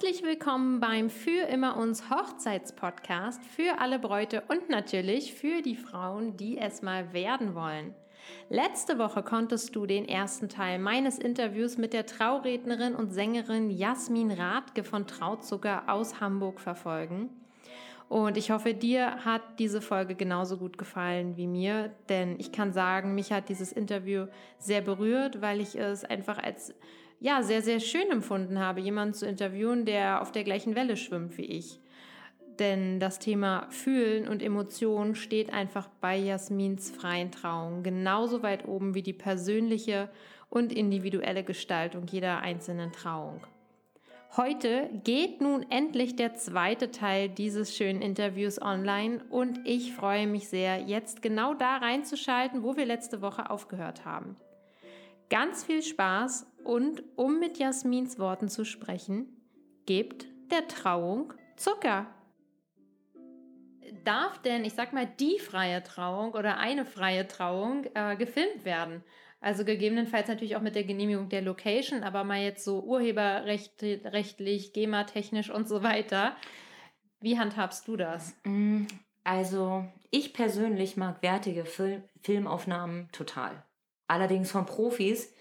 Herzlich willkommen beim Für immer uns Hochzeitspodcast für alle Bräute und natürlich für die Frauen, die es mal werden wollen. Letzte Woche konntest du den ersten Teil meines Interviews mit der Traurednerin und Sängerin Jasmin Rathke von Trauzucker aus Hamburg verfolgen. Und ich hoffe, dir hat diese Folge genauso gut gefallen wie mir, denn ich kann sagen, mich hat dieses Interview sehr berührt, weil ich es einfach als ja, sehr, sehr schön empfunden habe, jemanden zu interviewen, der auf der gleichen Welle schwimmt wie ich. Denn das Thema Fühlen und Emotionen steht einfach bei Jasmins freien Trauung genauso weit oben wie die persönliche und individuelle Gestaltung jeder einzelnen Trauung. Heute geht nun endlich der zweite Teil dieses schönen Interviews online und ich freue mich sehr, jetzt genau da reinzuschalten, wo wir letzte Woche aufgehört haben. Ganz viel Spaß und um mit Jasmins Worten zu sprechen, gebt der Trauung Zucker. Darf denn, ich sag mal, die freie Trauung oder eine freie Trauung äh, gefilmt werden? Also gegebenenfalls natürlich auch mit der Genehmigung der Location, aber mal jetzt so urheberrechtlich, GEMA-technisch und so weiter. Wie handhabst du das? Mm, also ich persönlich mag wertige Fil Filmaufnahmen total. Allerdings von Profis,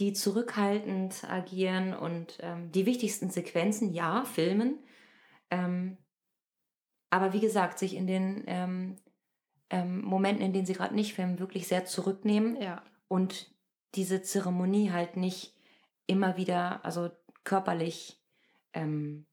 die zurückhaltend agieren und ähm, die wichtigsten Sequenzen, ja, filmen. Ähm, aber wie gesagt, sich in den ähm, ähm Momenten, in denen sie gerade nicht filmen, wirklich sehr zurücknehmen. Ja und diese Zeremonie halt nicht immer wieder, also körperlich, ähm,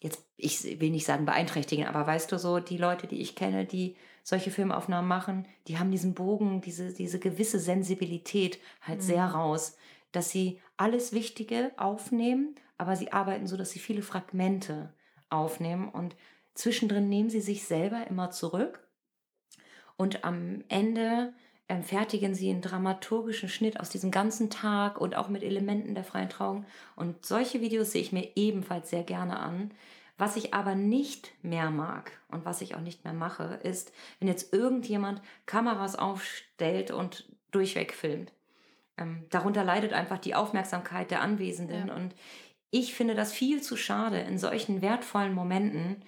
jetzt, ich will nicht sagen beeinträchtigen, aber weißt du so, die Leute, die ich kenne, die solche Filmaufnahmen machen, die haben diesen Bogen, diese, diese gewisse Sensibilität halt mhm. sehr raus, dass sie alles Wichtige aufnehmen, aber sie arbeiten so, dass sie viele Fragmente aufnehmen und zwischendrin nehmen sie sich selber immer zurück und am Ende ähm, fertigen sie einen dramaturgischen Schnitt aus diesem ganzen Tag und auch mit Elementen der freien Trauung. Und solche Videos sehe ich mir ebenfalls sehr gerne an. Was ich aber nicht mehr mag und was ich auch nicht mehr mache, ist, wenn jetzt irgendjemand Kameras aufstellt und durchweg filmt. Ähm, darunter leidet einfach die Aufmerksamkeit der Anwesenden. Ja. Und ich finde das viel zu schade in solchen wertvollen Momenten,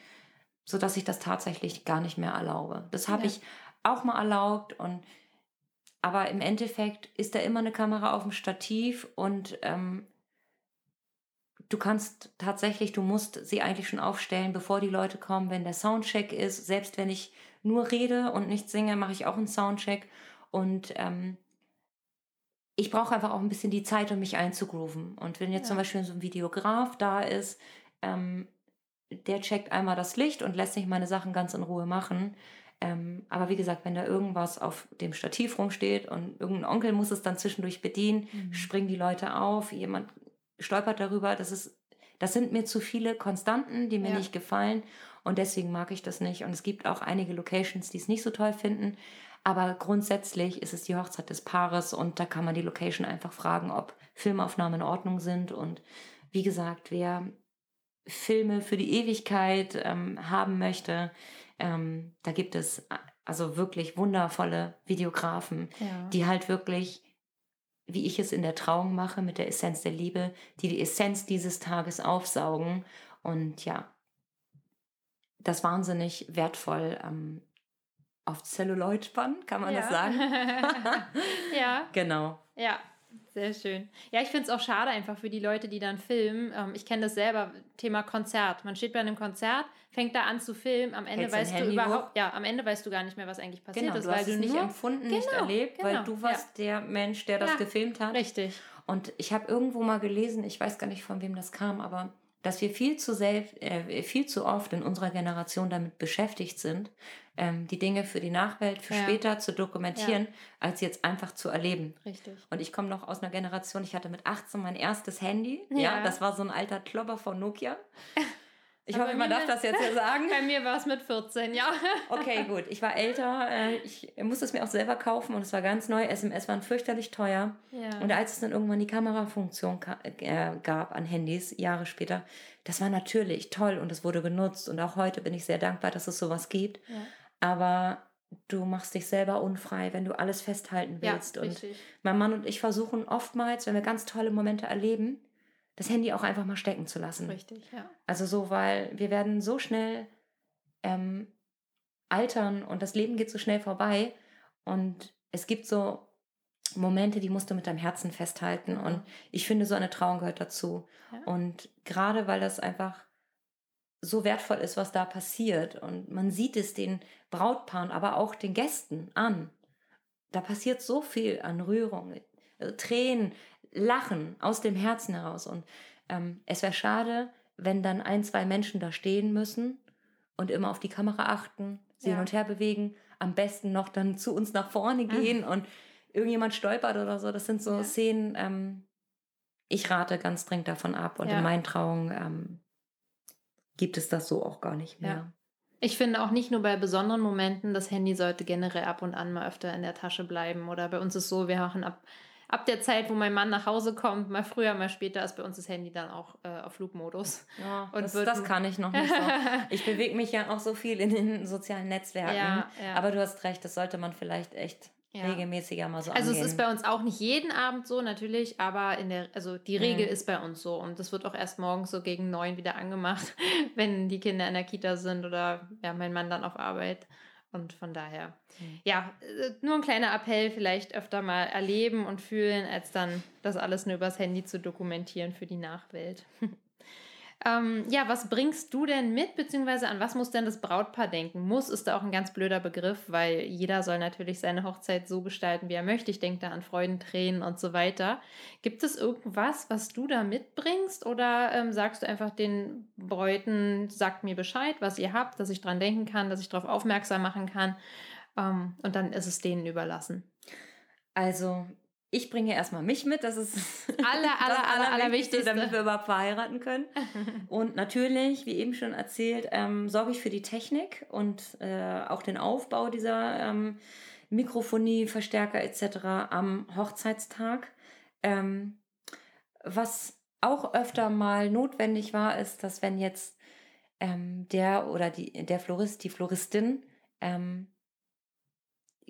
sodass ich das tatsächlich gar nicht mehr erlaube. Das habe ja. ich auch mal erlaubt und aber im Endeffekt ist da immer eine Kamera auf dem Stativ und ähm, du kannst tatsächlich, du musst sie eigentlich schon aufstellen, bevor die Leute kommen, wenn der Soundcheck ist. Selbst wenn ich nur rede und nicht singe, mache ich auch einen Soundcheck. Und ähm, ich brauche einfach auch ein bisschen die Zeit, um mich einzugrooven. Und wenn jetzt ja. zum Beispiel so ein Videograf da ist, ähm, der checkt einmal das Licht und lässt sich meine Sachen ganz in Ruhe machen. Ähm, aber wie gesagt, wenn da irgendwas auf dem Stativ rumsteht und irgendein Onkel muss es dann zwischendurch bedienen, mhm. springen die Leute auf, jemand stolpert darüber, das ist, das sind mir zu viele Konstanten, die mir ja. nicht gefallen und deswegen mag ich das nicht. Und es gibt auch einige Locations, die es nicht so toll finden. Aber grundsätzlich ist es die Hochzeit des Paares und da kann man die Location einfach fragen, ob Filmaufnahmen in Ordnung sind. Und wie gesagt, wer Filme für die Ewigkeit ähm, haben möchte, ähm, da gibt es äh, also wirklich wundervolle Videografen, ja. die halt wirklich, wie ich es in der Trauung mache, mit der Essenz der Liebe, die die Essenz dieses Tages aufsaugen. Und ja, das wahnsinnig wertvoll ähm, auf Celluloid spannen, kann man ja. das sagen? ja. Genau. Ja, sehr schön. Ja, ich finde es auch schade einfach für die Leute, die dann filmen. Ähm, ich kenne das selber, Thema Konzert. Man steht bei einem Konzert, fängt da an zu filmen, am Ende Hältst weißt du überhaupt, ja, am Ende weißt du gar nicht mehr, was eigentlich passiert genau, ist, du weil du nicht empfunden, genau, nicht erlebt, genau, weil du warst ja. der Mensch, der das ja, gefilmt hat. Richtig. Und ich habe irgendwo mal gelesen, ich weiß gar nicht, von wem das kam, aber dass wir viel zu, selbst, äh, viel zu oft in unserer Generation damit beschäftigt sind, ähm, die Dinge für die Nachwelt, für ja. später zu dokumentieren, ja. als jetzt einfach zu erleben. Richtig. Und ich komme noch aus einer Generation, ich hatte mit 18 mein erstes Handy. Ja, ja das war so ein alter Klopper von Nokia. Ich Aber hoffe, man darf das jetzt ja sagen. Bei mir war es mit 14, ja. Okay, gut. Ich war älter. Äh, ich musste es mir auch selber kaufen und es war ganz neu. SMS waren fürchterlich teuer. Ja. Und als es dann irgendwann die Kamerafunktion äh, gab an Handys, Jahre später, das war natürlich toll und es wurde genutzt. Und auch heute bin ich sehr dankbar, dass es sowas gibt. Ja. Aber du machst dich selber unfrei, wenn du alles festhalten willst. Ja, und mein Mann und ich versuchen oftmals, wenn wir ganz tolle Momente erleben, das Handy auch einfach mal stecken zu lassen. Richtig, ja. Also so, weil wir werden so schnell ähm, altern und das Leben geht so schnell vorbei und es gibt so Momente, die musst du mit deinem Herzen festhalten und ich finde, so eine Trauung gehört dazu. Ja. Und gerade weil das einfach so wertvoll ist, was da passiert und man sieht es den Brautpaaren, aber auch den Gästen an. Da passiert so viel an Rührung, äh, Tränen, Lachen aus dem Herzen heraus. Und ähm, es wäre schade, wenn dann ein, zwei Menschen da stehen müssen und immer auf die Kamera achten, sie Ja. hin und her bewegen, am besten noch dann zu uns nach vorne gehen und irgendjemand stolpert oder so. Das sind so Ja. Szenen, ähm, ich rate ganz dringend davon ab. Und Ja. in meinen Trauungen ähm, gibt es das so auch gar nicht mehr. Ja. Ich finde auch nicht nur bei besonderen Momenten, das Handy sollte generell ab und an mal öfter in der Tasche bleiben. Oder bei uns ist so, wir machen ab, ab der Zeit, wo mein Mann nach Hause kommt, mal früher, mal später, ist bei uns das Handy dann auch äh, auf Flugmodus. Ja, Und das, das kann ich noch nicht so. Ich bewege mich ja auch so viel in den sozialen Netzwerken. Ja, ja. Aber du hast recht, das sollte man vielleicht echt Ja. regelmäßiger mal so Also angehen. es ist bei uns auch nicht jeden Abend so, natürlich, aber in der, also die Regel Mhm. ist bei uns so. Und das wird auch erst morgens so gegen neun wieder angemacht, wenn die Kinder in der Kita sind oder ja, mein Mann dann auf Arbeit. Und von daher, Mhm. ja, äh, nur ein kleiner Appell, vielleicht öfter mal erleben und fühlen, als dann das alles nur übers Handy zu dokumentieren für die Nachwelt. ähm, ja, was bringst du denn mit, beziehungsweise an was muss denn das Brautpaar denken? Muss ist da auch ein ganz blöder Begriff, weil jeder soll natürlich seine Hochzeit so gestalten, wie er möchte. Ich denke da an Freudentränen und so weiter. Gibt es irgendwas, was du da mitbringst oder ähm, sagst du einfach den Bräuten, sagt mir Bescheid, was ihr habt, dass ich dran denken kann, dass ich darauf aufmerksam machen kann ähm, und dann ist es denen überlassen. Also, ich bringe erstmal mich mit, das ist Aller, das aller, aller, Allerwichtigste, allerwichtigste. damit wir überhaupt verheiraten können. Und natürlich, wie eben schon erzählt, ähm, sorge ich für die Technik und äh, auch den Aufbau dieser ähm, Mikrofonie, Verstärker etc. am Hochzeitstag. Ähm, was auch öfter mal notwendig war, ist, dass wenn jetzt ähm, der oder die, der Florist, die Floristin ähm,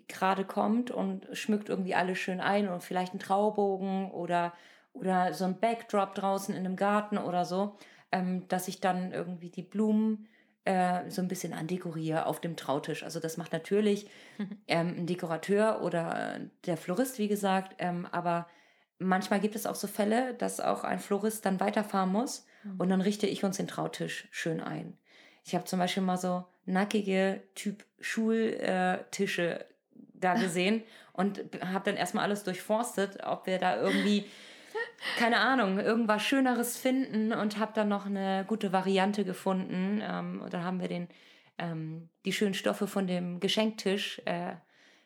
gerade kommt und schmückt irgendwie alles schön ein und vielleicht einen Traubogen oder, oder so ein Backdrop draußen in einem Garten oder so, ähm, dass ich dann irgendwie die Blumen äh, so ein bisschen andekoriere auf dem Trautisch. Also das macht natürlich ähm, ein Dekorateur oder der Florist, wie gesagt, ähm, aber manchmal gibt es auch so Fälle, dass auch ein Florist dann weiterfahren muss und dann richte ich uns den Trautisch schön ein. Ich habe zum Beispiel mal so nackige Typ Schultische da gesehen und habe dann erstmal alles durchforstet, ob wir da irgendwie, keine Ahnung, irgendwas Schöneres finden und habe dann noch eine gute Variante gefunden. Ähm, und dann haben wir den, ähm, die schönen Stoffe von dem Geschenktisch äh,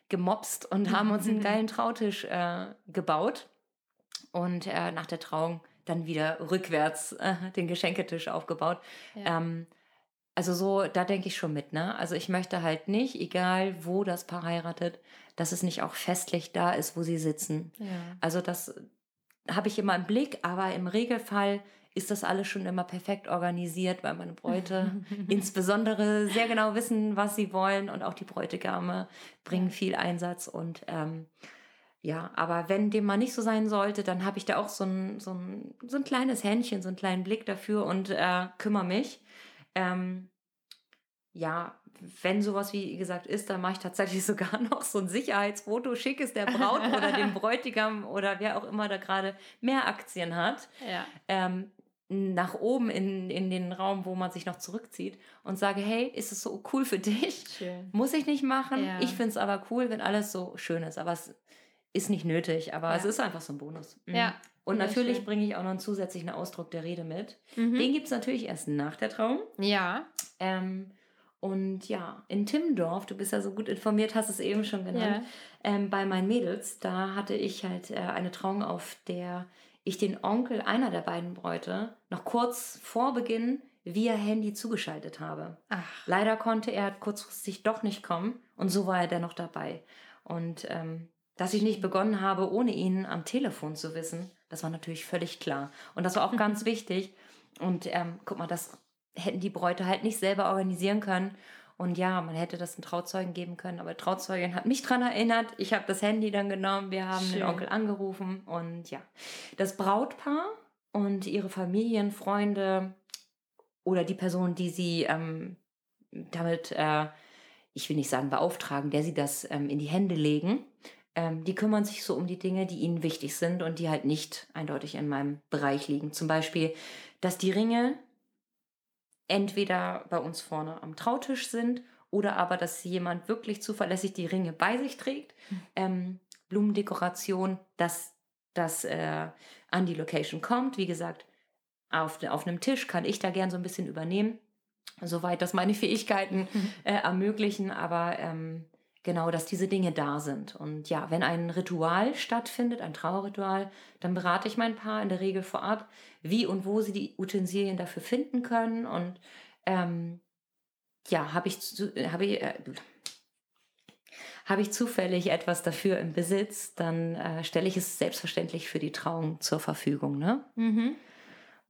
gemopst und haben uns einen geilen Trautisch äh, gebaut und äh, nach der Trauung dann wieder rückwärts äh, den Geschenketisch aufgebaut. Ja. Ähm, also so, da denke ich schon mit, ne? Also ich möchte halt nicht, egal wo das Paar heiratet, dass es nicht auch festlich da ist, wo sie sitzen. ja. Also das habe ich immer im Blick, aber im Regelfall ist das alles schon immer perfekt organisiert, weil meine Bräute insbesondere sehr genau wissen, was sie wollen und auch die Bräutigame bringen viel Einsatz und ähm, ja, aber wenn dem mal nicht so sein sollte, dann habe ich da auch so ein, so, ein, so ein kleines Händchen, so einen kleinen Blick dafür und äh, kümmere mich. Ähm, ja, wenn sowas wie gesagt ist, dann mache ich tatsächlich sogar noch so ein Sicherheitsfoto, schick es der Braut oder dem Bräutigam oder wer auch immer da gerade mehr Aktien hat, ja. ähm, nach oben in, in den Raum, wo man sich noch zurückzieht und sage, hey, ist es so cool für dich? Schön. Muss ich nicht machen. Ja. Ich finde es aber cool, wenn alles so schön ist. Aber es ist nicht nötig, aber Ja. es ist einfach so ein Bonus. Mhm. Ja. Und natürlich bringe ich auch noch einen zusätzlichen Ausdruck der Rede mit. Mhm. Den gibt es natürlich erst nach der Trauung. Ja. Ähm, und ja, in Timmendorf, du bist ja so gut informiert, hast es eben schon genannt, ähm, bei meinen Mädels, da hatte ich halt äh, eine Trauung, auf der ich den Onkel einer der beiden Bräute noch kurz vor Beginn via Handy zugeschaltet habe. Ach. Leider konnte er kurzfristig doch nicht kommen und so war er dennoch dabei. Und ähm, dass ich nicht begonnen habe, ohne ihn am Telefon zu wissen, das war natürlich völlig klar. Und das war auch ganz wichtig. Und ähm, guck mal, das hätten die Bräute halt nicht selber organisieren können. Und ja, man hätte das einen Trauzeugen geben können, aber Trauzeugin hat mich dran erinnert. Ich habe das Handy dann genommen, wir haben Schön. den Onkel angerufen und ja. Das Brautpaar und ihre Familien, Freunde oder die Person, die sie ähm, damit, äh, ich will nicht sagen beauftragen, der sie das ähm, in die Hände legen, ähm, die kümmern sich so um die Dinge, die ihnen wichtig sind und die halt nicht eindeutig in meinem Bereich liegen. Zum Beispiel, dass die Ringe entweder bei uns vorne am Trautisch sind oder aber, dass jemand wirklich zuverlässig die Ringe bei sich trägt. Mhm. Ähm, Blumendekoration, dass das äh, an die Location kommt. Wie gesagt, auf, auf einem Tisch kann ich da gern so ein bisschen übernehmen, soweit das meine Fähigkeiten mhm. äh, ermöglichen. Aber ähm, genau, dass diese Dinge da sind. Und ja, wenn ein Ritual stattfindet, ein Trauerritual, dann berate ich mein Paar in der Regel vorab, wie und wo sie die Utensilien dafür finden können. Und ähm, ja, habe ich, hab ich, äh, hab ich zufällig etwas dafür im Besitz, dann äh, stelle ich es selbstverständlich für die Trauung zur Verfügung. Ne? Mhm.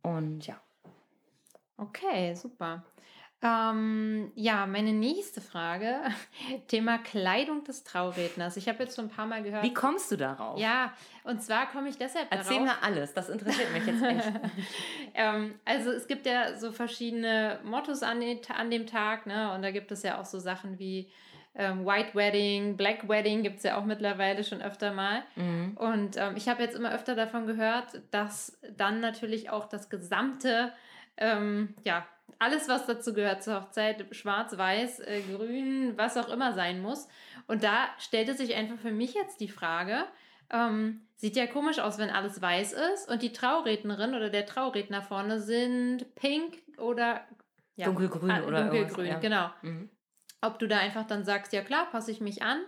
Und ja. Okay, super. Ähm, ja, meine nächste Frage, Thema Kleidung des Trauredners. Ich habe jetzt schon ein paar Mal gehört. Wie kommst du darauf? Ja, und zwar komme ich deshalb Erzähl darauf. Erzähl mir alles, das interessiert mich jetzt echt. ähm, also es gibt ja so verschiedene Mottos an, den, an dem Tag, ne? Und da gibt es ja auch so Sachen wie ähm, White Wedding, Black Wedding gibt es ja auch mittlerweile schon öfter mal. Mhm. Und ähm, ich habe jetzt immer öfter davon gehört, dass dann natürlich auch das gesamte ähm, ja, alles, was dazu gehört zur Hochzeit, schwarz, weiß, äh, grün, was auch immer sein muss. Und da stellte sich einfach für mich jetzt die Frage, ähm, sieht ja komisch aus, wenn alles weiß ist und die Traurednerin oder der Trauredner vorne sind pink oder ja, dunkelgrün ah, oder dunkelgrün, ja. genau. Mhm. Ob du da einfach dann sagst, ja klar, passe ich mich an.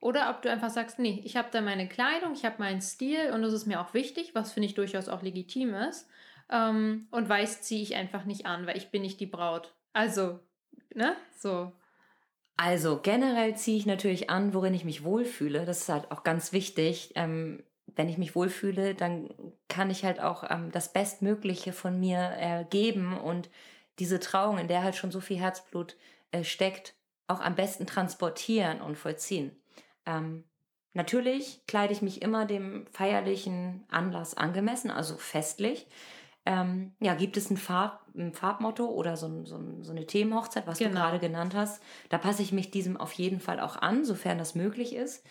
Oder ob du einfach sagst, nee, ich habe da meine Kleidung, ich habe meinen Stil und das ist mir auch wichtig, was finde ich durchaus auch legitim ist. Ähm, und weiß ziehe ich einfach nicht an, weil ich bin nicht die Braut. Also, ne? So. Also generell ziehe ich natürlich an, worin ich mich wohlfühle. Das ist halt auch ganz wichtig. Ähm, wenn ich mich wohlfühle, dann kann ich halt auch ähm, das Bestmögliche von mir äh, geben und diese Trauung, in der halt schon so viel Herzblut äh, steckt, auch am besten transportieren und vollziehen. Ähm, natürlich kleide ich mich immer dem feierlichen Anlass angemessen, also festlich. Ähm, ja, gibt es ein, Farb, ein Farbmotto oder so, so, so eine Themenhochzeit, was genau. du gerade genannt hast? Da passe ich mich diesem auf jeden Fall auch an, sofern das möglich ist.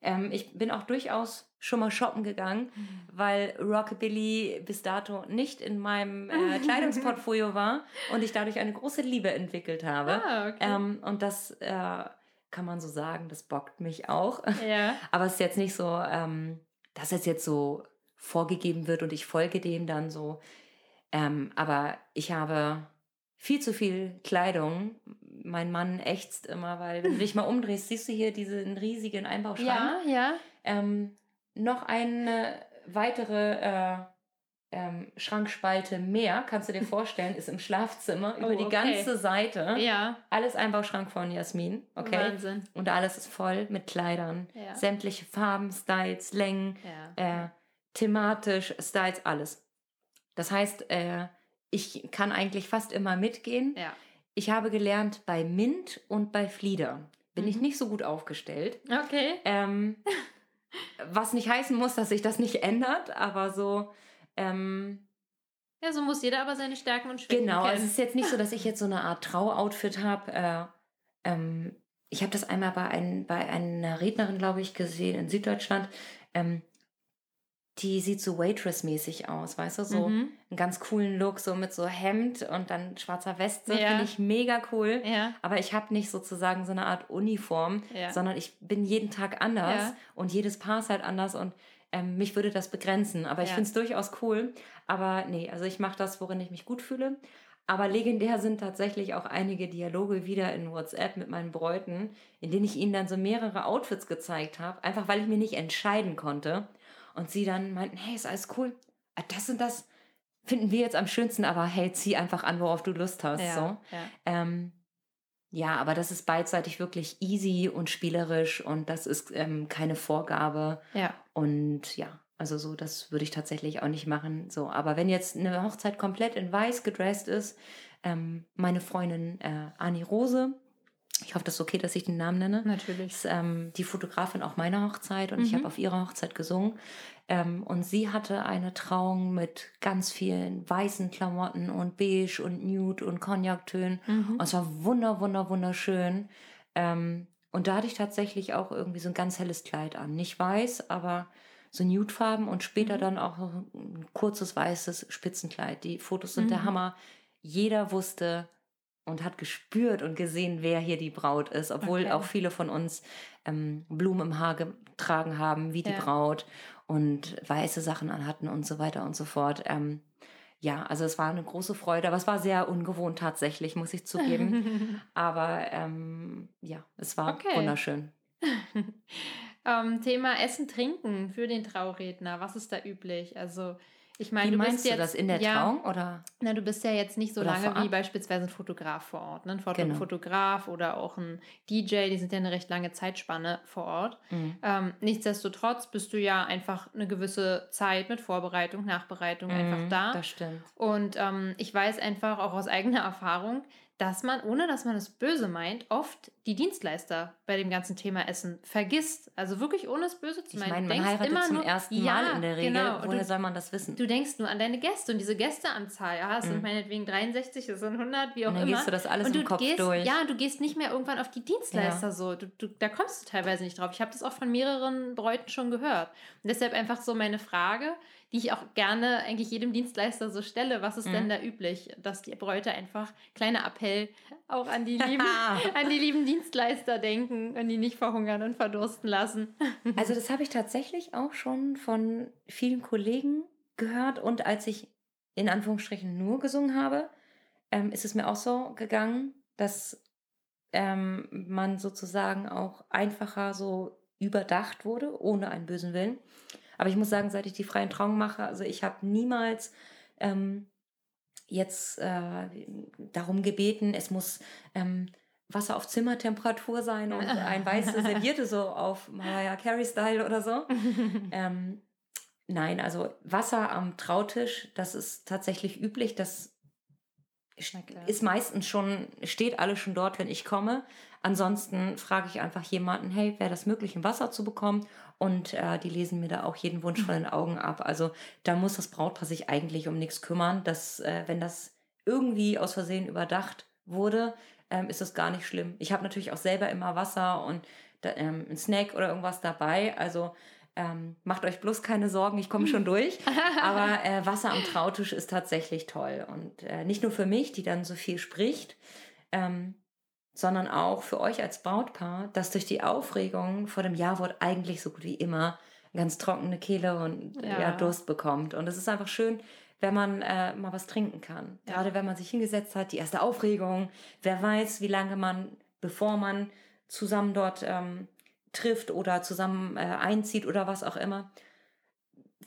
Ähm, ich bin auch durchaus schon mal shoppen gegangen, mhm. weil Rockabilly bis dato nicht in meinem äh, Kleidungsportfolio war und ich dadurch eine große Liebe entwickelt habe. Ah, okay. ähm, und das äh, kann man so sagen, das bockt mich auch. Ja. Aber es ist jetzt nicht so, ähm, dass es jetzt so vorgegeben wird und ich folge dem dann so. Ähm, aber ich habe viel zu viel Kleidung. Mein Mann ächzt immer, weil wenn du dich mal umdrehst, siehst du hier diesen riesigen Einbauschrank. Ja, ja. Ähm, noch eine weitere äh, ähm, Schrankspalte mehr, kannst du dir vorstellen, ist im Schlafzimmer oh, über die okay. ganze Seite. Ja. Alles Einbauschrank von Jasmin. Okay. Wahnsinn. Und alles ist voll mit Kleidern. Ja. Sämtliche Farben, Styles, Längen. Ja. Äh, thematisch, Styles, alles. Das heißt, äh, ich kann eigentlich fast immer mitgehen. Ja. Ich habe gelernt, bei Mint und bei Flieder bin mhm. ich nicht so gut aufgestellt. Okay. Ähm, was nicht heißen muss, dass sich das nicht ändert, aber so. Ähm, ja, so muss jeder aber seine Stärken und Schwächen Genau, kennen. es ist jetzt nicht so, dass ich jetzt so eine Art Trauoutfit habe. Äh, ähm, ich habe das einmal bei, ein, bei einer Rednerin, glaube ich, gesehen in Süddeutschland. Ähm, die sieht so Waitress-mäßig aus, weißt du, so mhm. einen ganz coolen Look, so mit so Hemd und dann schwarzer Weste, ja. finde ich mega cool. Ja. Aber ich habe nicht sozusagen so eine Art Uniform, ja. sondern ich bin jeden Tag anders und jedes Paar ist halt anders und ähm, mich würde das begrenzen. Aber ich finde es durchaus cool. Aber nee, also ich mache das, worin ich mich gut fühle. Aber legendär sind tatsächlich auch einige Dialoge wieder in WhatsApp mit meinen Bräuten, in denen ich ihnen dann so mehrere Outfits gezeigt habe, einfach weil ich mir nicht entscheiden konnte. Und sie dann meinten, hey, ist alles cool. Ah, das und das finden wir jetzt am schönsten, aber hey, zieh einfach an, worauf du Lust hast. Ja, so. ja. Ähm, ja, aber das ist beidseitig wirklich easy und spielerisch und das ist ähm, keine Vorgabe. Ja. Und ja, also so, das würde ich tatsächlich auch nicht machen. So, aber wenn jetzt eine Hochzeit komplett in weiß gedresst ist, ähm, meine Freundin äh, Annie Rose, Ich hoffe, das ist okay, dass ich den Namen nenne. Natürlich. Ist, ähm, die Fotografin auch meiner Hochzeit und ich Mhm. habe auf ihrer Hochzeit gesungen. Ähm, und sie hatte eine Trauung mit ganz vielen weißen Klamotten und beige und nude und Cognac-Tönen. Mhm. Und es war wunder, wunder, wunderschön. Ähm, und da hatte ich tatsächlich auch irgendwie so ein ganz helles Kleid an. Nicht weiß, aber so Nudefarben und später Mhm. dann auch ein kurzes weißes Spitzenkleid. Die Fotos sind der Mhm. Hammer. Jeder wusste und hat gespürt und gesehen, wer hier die Braut ist, obwohl Okay. auch viele von uns ähm, Blumen im Haar getragen haben, wie die Ja. Braut und weiße Sachen anhatten und so weiter und so fort. Ähm, ja, also es war eine große Freude, aber es war sehr ungewohnt tatsächlich, muss ich zugeben. Aber ähm, ja, es war Okay. wunderschön. ähm, Thema Essen, Trinken für den Trauredner. Was ist da üblich? Also, ich meine, Wie du meinst bist du jetzt, das in der ja, Trauung oder? Na, du bist ja jetzt nicht so lange wie beispielsweise ein Fotograf vor Ort. Ne? Ein Foto Genau. Fotograf oder auch ein DJ, die sind ja eine recht lange Zeitspanne vor Ort. Mhm. Ähm, nichtsdestotrotz bist du ja einfach eine gewisse Zeit mit Vorbereitung, Nachbereitung einfach Mhm, da. Das stimmt. Und ähm, ich weiß einfach auch aus eigener Erfahrung, dass man, ohne dass man es böse meint, oft die Dienstleister bei dem ganzen Thema Essen vergisst. Also wirklich ohne es böse zu Ich meinen. meine, Du man denkst heiratet immer zum nur, ersten ja, Mal in der Regel. Genau. Woher du, soll man das wissen? du denkst nur an deine Gäste und diese Gästeanzahl. Ja, es sind Mhm. meinetwegen 63, es sind 100, wie auch Und dann immer. gehst du das alles und im du Kopf gehst, durch. Ja, du gehst nicht mehr irgendwann auf die Dienstleister so. Du, du, da kommst du teilweise nicht drauf. Ich habe das auch von mehreren Bräuten schon gehört. Und deshalb einfach so meine Frage, die ich auch gerne eigentlich jedem Dienstleister so stelle. Was ist Mhm. denn da üblich? Dass die Bräute einfach, kleiner Appell, auch an die lieben, an die lieben Dienstleister denken und die nicht verhungern und verdursten lassen. Also das habe ich tatsächlich auch schon von vielen Kollegen gehört und als ich in Anführungsstrichen nur gesungen habe, ähm, ist es mir auch so gegangen, dass ähm, man sozusagen auch einfacher so überdacht wurde, ohne einen bösen Willen. Aber ich muss sagen, seit ich die freien Trauungen mache, also ich habe niemals ähm, jetzt äh, darum gebeten, es muss ähm, Wasser auf Zimmertemperatur sein und ein weiße Serviette so auf Mariah Carey-Style oder so. Ähm, nein, also Wasser am Trautisch, das ist tatsächlich üblich. Das ist meistens schon, steht alles schon dort, wenn ich komme. Ansonsten frage ich einfach jemanden, hey, wäre das möglich, ein Wasser zu bekommen? Und äh, die lesen mir da auch jeden Wunsch von den Augen ab. Also da muss das Brautpaar sich eigentlich um nichts kümmern. Dass, äh, wenn das irgendwie aus Versehen überdacht wurde, ähm, ist das gar nicht schlimm. Ich habe natürlich auch selber immer Wasser und da, ähm, ein Snack oder irgendwas dabei. Also ähm, macht euch bloß keine Sorgen, ich komme schon durch. Aber äh, Wasser am Trautisch ist tatsächlich toll. Und äh, nicht nur für mich, die dann so viel spricht, ähm, sondern auch für euch als Brautpaar, das durch die Aufregung vor dem Jawort eigentlich so gut wie immer ganz trockene Kehle und ja. Ja. Durst bekommt. Und es ist einfach schön, wenn man äh, mal was trinken kann. Ja. Gerade wenn man sich hingesetzt hat, die erste Aufregung. Wer weiß, wie lange man, bevor man zusammen dort ähm, trifft oder zusammen äh, einzieht oder was auch immer.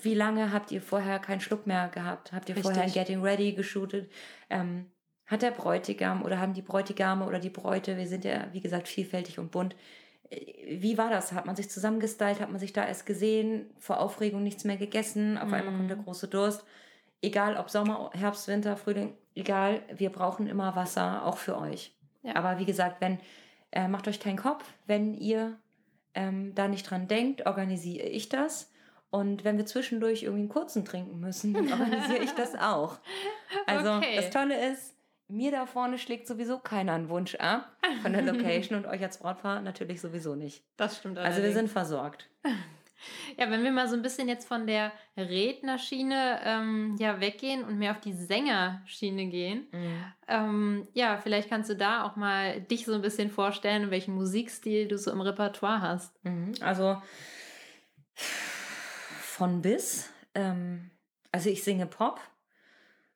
Wie lange habt ihr vorher keinen Schluck mehr gehabt? Habt ihr vorher ein Richtig. Getting Ready geshootet? Ähm, hat der Bräutigam oder haben die Bräutigame oder die Bräute, wir sind ja wie gesagt vielfältig und bunt, äh, wie war das? Hat man sich zusammengestylt? Hat man sich da erst gesehen? Vor Aufregung nichts mehr gegessen? Auf einmal kommt der Mhm. große Durst. Egal ob Sommer, Herbst, Winter, Frühling, egal, wir brauchen immer Wasser, auch für euch. Ja. Aber wie gesagt, wenn, äh, macht euch keinen Kopf, wenn ihr ähm, da nicht dran denkt, organisiere ich das. Und wenn wir zwischendurch irgendwie einen kurzen trinken müssen, dann organisiere ich das auch. Also Okay. das Tolle ist, mir da vorne schlägt sowieso keiner einen Wunsch ab von der Location und euch als Brautpaar natürlich sowieso nicht. Das stimmt Also wir allerdings. sind versorgt. Ja, wenn wir mal so ein bisschen jetzt von der Rednerschiene ähm, ja, weggehen und mehr auf die Sängerschiene gehen, ähm, ja, vielleicht kannst du da auch mal dich so ein bisschen vorstellen, welchen Musikstil du so im Repertoire hast. Mhm. Also von bis. Ähm, also ich singe Pop,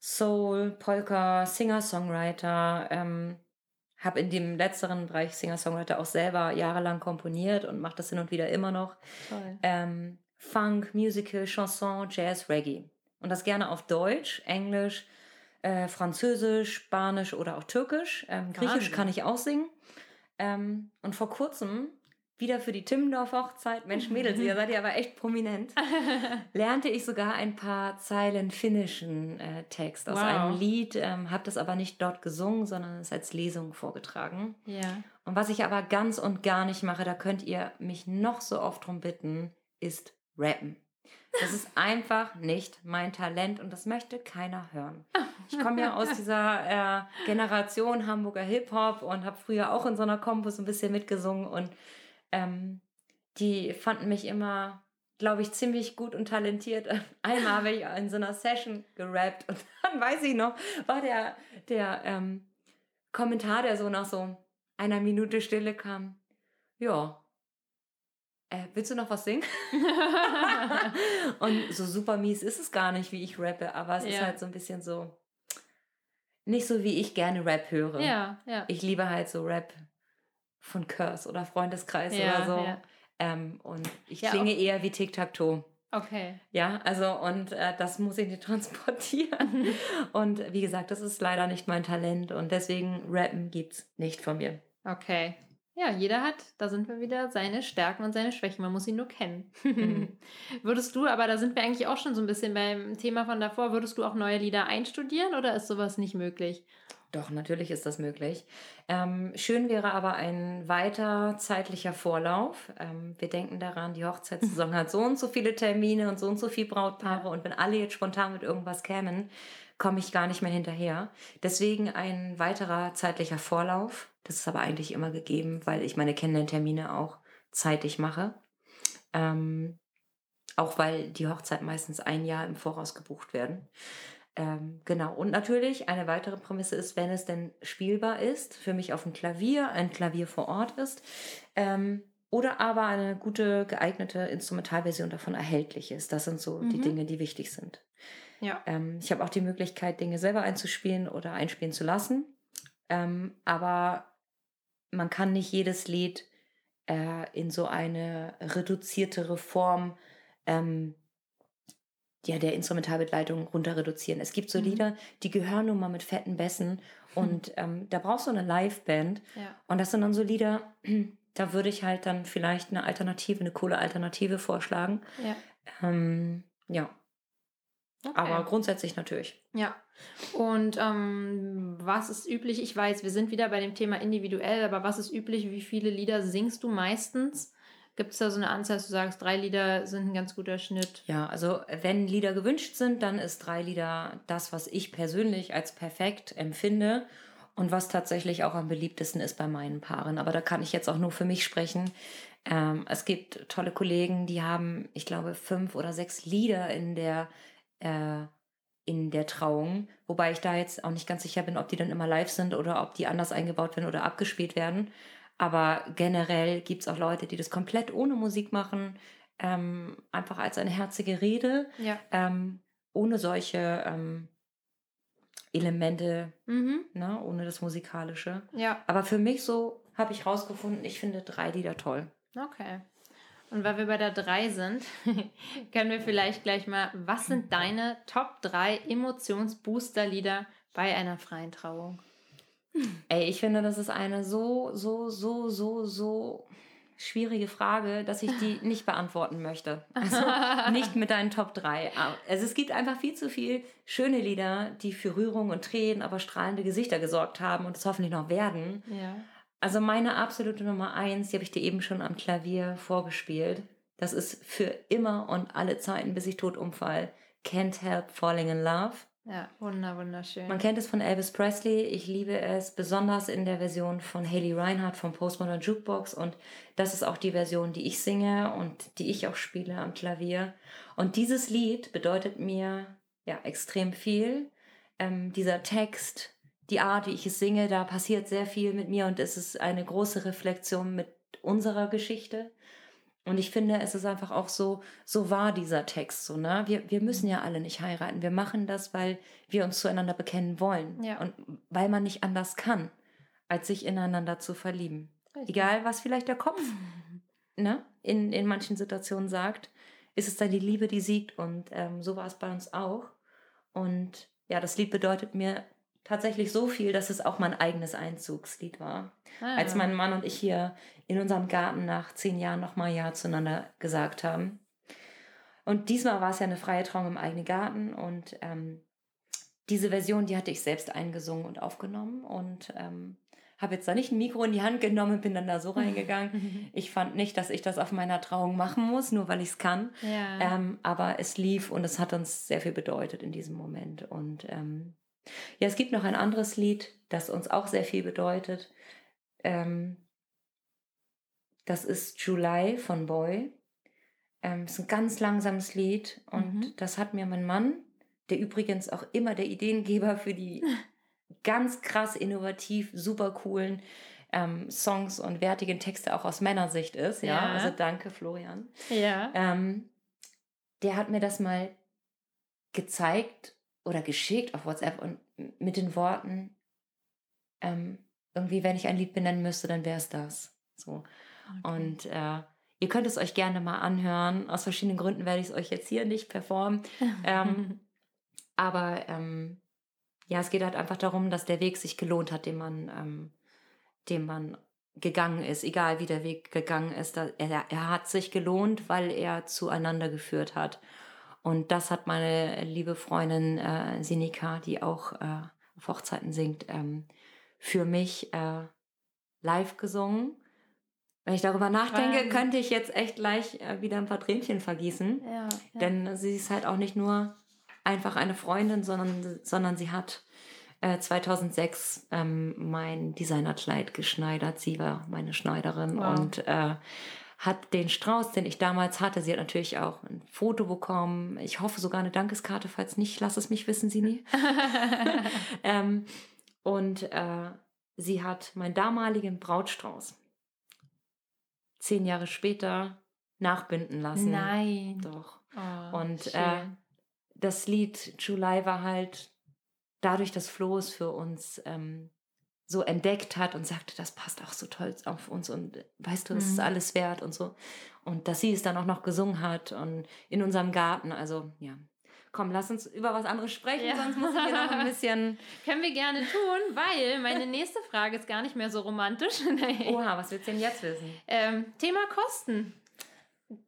Soul, Polka, Singer-Songwriter. Ähm, habe in dem letzteren Bereich Singer-Songwriter auch selber jahrelang komponiert und mache das hin und wieder immer noch. Toll. ähm, Funk, Musical, Chanson, Jazz, Reggae. Und das gerne auf Deutsch, Englisch, äh, Französisch, Spanisch oder auch Türkisch. Ähm, Griechisch kann ich auch singen. Ähm, und vor kurzem wieder für die Timmendorf-Hochzeit, Mensch Mädels, ihr seid ja aber echt prominent, lernte ich sogar ein paar Zeilen finnischen äh, Text aus wow. einem Lied, ähm, habe das aber nicht dort gesungen, sondern es als Lesung vorgetragen. Ja. Und was ich aber ganz und gar nicht mache, da könnt ihr mich noch so oft drum bitten, ist rappen. Das ist einfach nicht mein Talent und das möchte keiner hören. Ich komme ja aus dieser äh, Generation Hamburger Hip-Hop und habe früher auch in so einer Kombo so ein bisschen mitgesungen und ähm, die fanden mich immer, glaube ich, ziemlich gut und talentiert. Einmal habe ich in so einer Session gerappt und dann weiß ich noch, war der, der ähm, Kommentar, der so nach so einer Minute Stille kam. Ja, äh, willst du noch was singen? und so super mies ist es gar nicht, wie ich rappe, aber es ja. ist halt so ein bisschen so, nicht so, wie ich gerne Rap höre. Ja, ja. Ich liebe halt so Rap von Curse oder Freundeskreis ja, oder so. Ja. Ähm, und ich ja, klinge eher wie Tic-Tac-Toe. Okay. Ja, also und äh, das muss ich nicht transportieren. und wie gesagt, das ist leider nicht mein Talent und deswegen Rappen gibt es nicht von mir. Okay. Ja, jeder hat, da sind wir wieder, seine Stärken und seine Schwächen. Man muss ihn nur kennen. Mhm. würdest du, aber da sind wir eigentlich auch schon so ein bisschen beim Thema von davor, würdest du auch neue Lieder einstudieren oder ist sowas nicht möglich? Doch, natürlich ist das möglich. Ähm, schön wäre aber ein weiter zeitlicher Vorlauf. Ähm, wir denken daran, die Hochzeitssaison hat so und so viele Termine und so und so viele Brautpaare. Und wenn alle jetzt spontan mit irgendwas kämen, komme ich gar nicht mehr hinterher. Deswegen ein weiterer zeitlicher Vorlauf. Das ist aber eigentlich immer gegeben, weil ich meine Kennenlerntermine auch zeitig mache. Ähm, auch weil die Hochzeit meistens ein Jahr im Voraus gebucht werden. Ähm, genau. Und natürlich eine weitere Prämisse ist, wenn es denn spielbar ist, für mich auf dem Klavier, ein Klavier vor Ort ist, ähm, oder aber eine gute, geeignete Instrumentalversion davon erhältlich ist. Das sind so mhm. die Dinge, die wichtig sind. Ja. Ähm, ich habe auch die Möglichkeit, Dinge selber einzuspielen oder einspielen zu lassen. Ähm, aber man kann nicht jedes Lied äh, in so eine reduziertere Form ähm, ja, der Instrumentalbegleitung runter reduzieren. Es gibt so mhm. Lieder, die gehören nun mal mit fetten Bässen und ähm, da brauchst du eine Liveband. Ja. Und das sind dann so Lieder, da würde ich halt dann vielleicht eine Alternative, eine coole Alternative vorschlagen. Ja. Ähm, ja. Okay. Aber grundsätzlich natürlich. Ja. Und ähm, was ist üblich? Ich weiß, wir sind wieder bei dem Thema individuell, aber was ist üblich? Wie viele Lieder singst du meistens? Gibt es da so eine Anzahl, dass du sagst, drei Lieder sind ein ganz guter Schnitt? Ja, also wenn Lieder gewünscht sind, dann ist drei Lieder das, was ich persönlich als perfekt empfinde und was tatsächlich auch am beliebtesten ist bei meinen Paaren. Aber da kann ich jetzt auch nur für mich sprechen. Ähm, es gibt tolle Kollegen, die haben, ich glaube, fünf oder sechs Lieder in der äh, in der Trauung, wobei ich da jetzt auch nicht ganz sicher bin, ob die dann immer live sind oder ob die anders eingebaut werden oder abgespielt werden. Aber generell gibt es auch Leute, die das komplett ohne Musik machen, ähm, einfach als eine herzige Rede, ja. ähm, ohne solche ähm, Elemente, mhm. ne, ohne das Musikalische. Ja. Aber für mich so habe ich rausgefunden, ich finde drei Lieder toll. Okay. Und weil wir bei der 3 sind, können wir vielleicht gleich mal, was sind deine Top 3 Emotionsbooster-Lieder bei einer freien Trauung? Ey, ich finde, das ist eine so, so, so, so, so schwierige Frage, dass ich die nicht beantworten möchte. Also nicht mit deinen Top 3. Also es gibt einfach viel zu viel schöne Lieder, die für Rührung und Tränen, aber strahlende Gesichter gesorgt haben und es hoffentlich noch werden. Ja. Also meine absolute Nummer 1, die habe ich dir eben schon am Klavier vorgespielt. Das ist für immer und alle Zeiten, bis ich tot umfall. Can't Help Falling in Love. Ja, wunder, wunderschön. Man kennt es von Elvis Presley. Ich liebe es besonders in der Version von Haley Reinhardt vom Postmodern Jukebox. Und das ist auch die Version, die ich singe und die ich auch spiele am Klavier. Und dieses Lied bedeutet mir ja extrem viel. Ähm, dieser Text, die Art, wie ich es singe, da passiert sehr viel mit mir und es ist eine große Reflexion mit unserer Geschichte. Und ich finde, es ist einfach auch so, so wahr dieser Text. So, ne? wir, wir müssen ja alle nicht heiraten. Wir machen das, weil wir uns zueinander bekennen wollen. Ja. Und weil man nicht anders kann, als sich ineinander zu verlieben. Richtig. Egal, was vielleicht der Kopf ne, in, in manchen Situationen sagt, ist es dann die Liebe, die siegt. Und ähm, so war es bei uns auch. Und ja, das Lied bedeutet mir tatsächlich so viel, dass es auch mein eigenes Einzugslied war. Ah. Als mein Mann und ich hier in unserem Garten nach zehn Jahren nochmal Ja zueinander gesagt haben. Und diesmal war es ja eine freie Trauung im eigenen Garten und ähm, diese Version, die hatte ich selbst eingesungen und aufgenommen und ähm, habe jetzt da nicht ein Mikro in die Hand genommen bin dann da so reingegangen. ich fand nicht, dass ich das auf meiner Trauung machen muss, nur weil ich es kann. Ja. Ähm, aber es lief und es hat uns sehr viel bedeutet in diesem Moment. Und ähm, ja, es gibt noch ein anderes Lied, das uns auch sehr viel bedeutet. Ähm, das ist July von Boy. Ähm, ist ein ganz langsames Lied und mhm. das hat mir mein Mann, der übrigens auch immer der Ideengeber für die ganz krass innovativ, super coolen ähm, Songs und wertigen Texte auch aus Männersicht ist. Ja, ja. also danke, Florian. Ja. Ähm, der hat mir das mal gezeigt oder geschickt auf WhatsApp und mit den Worten, ähm, irgendwie, wenn ich ein Lied benennen müsste, dann wäre es das. So. Okay. Und äh, ihr könnt es euch gerne mal anhören. Aus verschiedenen Gründen werde ich es euch jetzt hier nicht performen. ähm, aber ähm, ja, es geht halt einfach darum, dass der Weg sich gelohnt hat, den man, ähm, den man gegangen ist, egal wie der Weg gegangen ist. er, er hat sich gelohnt, weil er zueinander geführt hat. Und das hat meine liebe Freundin äh, Sinika, die auch äh, auf Hochzeiten singt, ähm, für mich äh, live gesungen. Wenn ich darüber nachdenke, ähm. könnte ich jetzt echt gleich äh, wieder ein paar Tränchen vergießen. Ja, ja. Denn sie ist halt auch nicht nur einfach eine Freundin, sondern, sondern sie hat äh, 2006 ähm, mein Designerkleid geschneidert. Sie war meine Schneiderin wow. und äh, hat den Strauß, den ich damals hatte, sie hat natürlich auch ein Foto bekommen. Ich hoffe sogar eine Dankeskarte, falls nicht, lass es mich wissen, sie nie. ähm, und äh, sie hat meinen damaligen Brautstrauß zehn Jahre später nachbinden lassen. Nein. Doch. Oh, und äh, das Lied July war halt dadurch, dass Flo es für uns ähm, so entdeckt hat und sagte, das passt auch so toll auf uns und weißt du, es mhm. ist alles wert und so. Und dass sie es dann auch noch gesungen hat und in unserem Garten, also ja. Komm, lass uns über was anderes sprechen, ja. sonst muss ich hier noch ein bisschen. Können wir gerne tun, weil meine nächste Frage ist gar nicht mehr so romantisch. Oha, was willst du denn jetzt wissen? Ähm, Thema Kosten.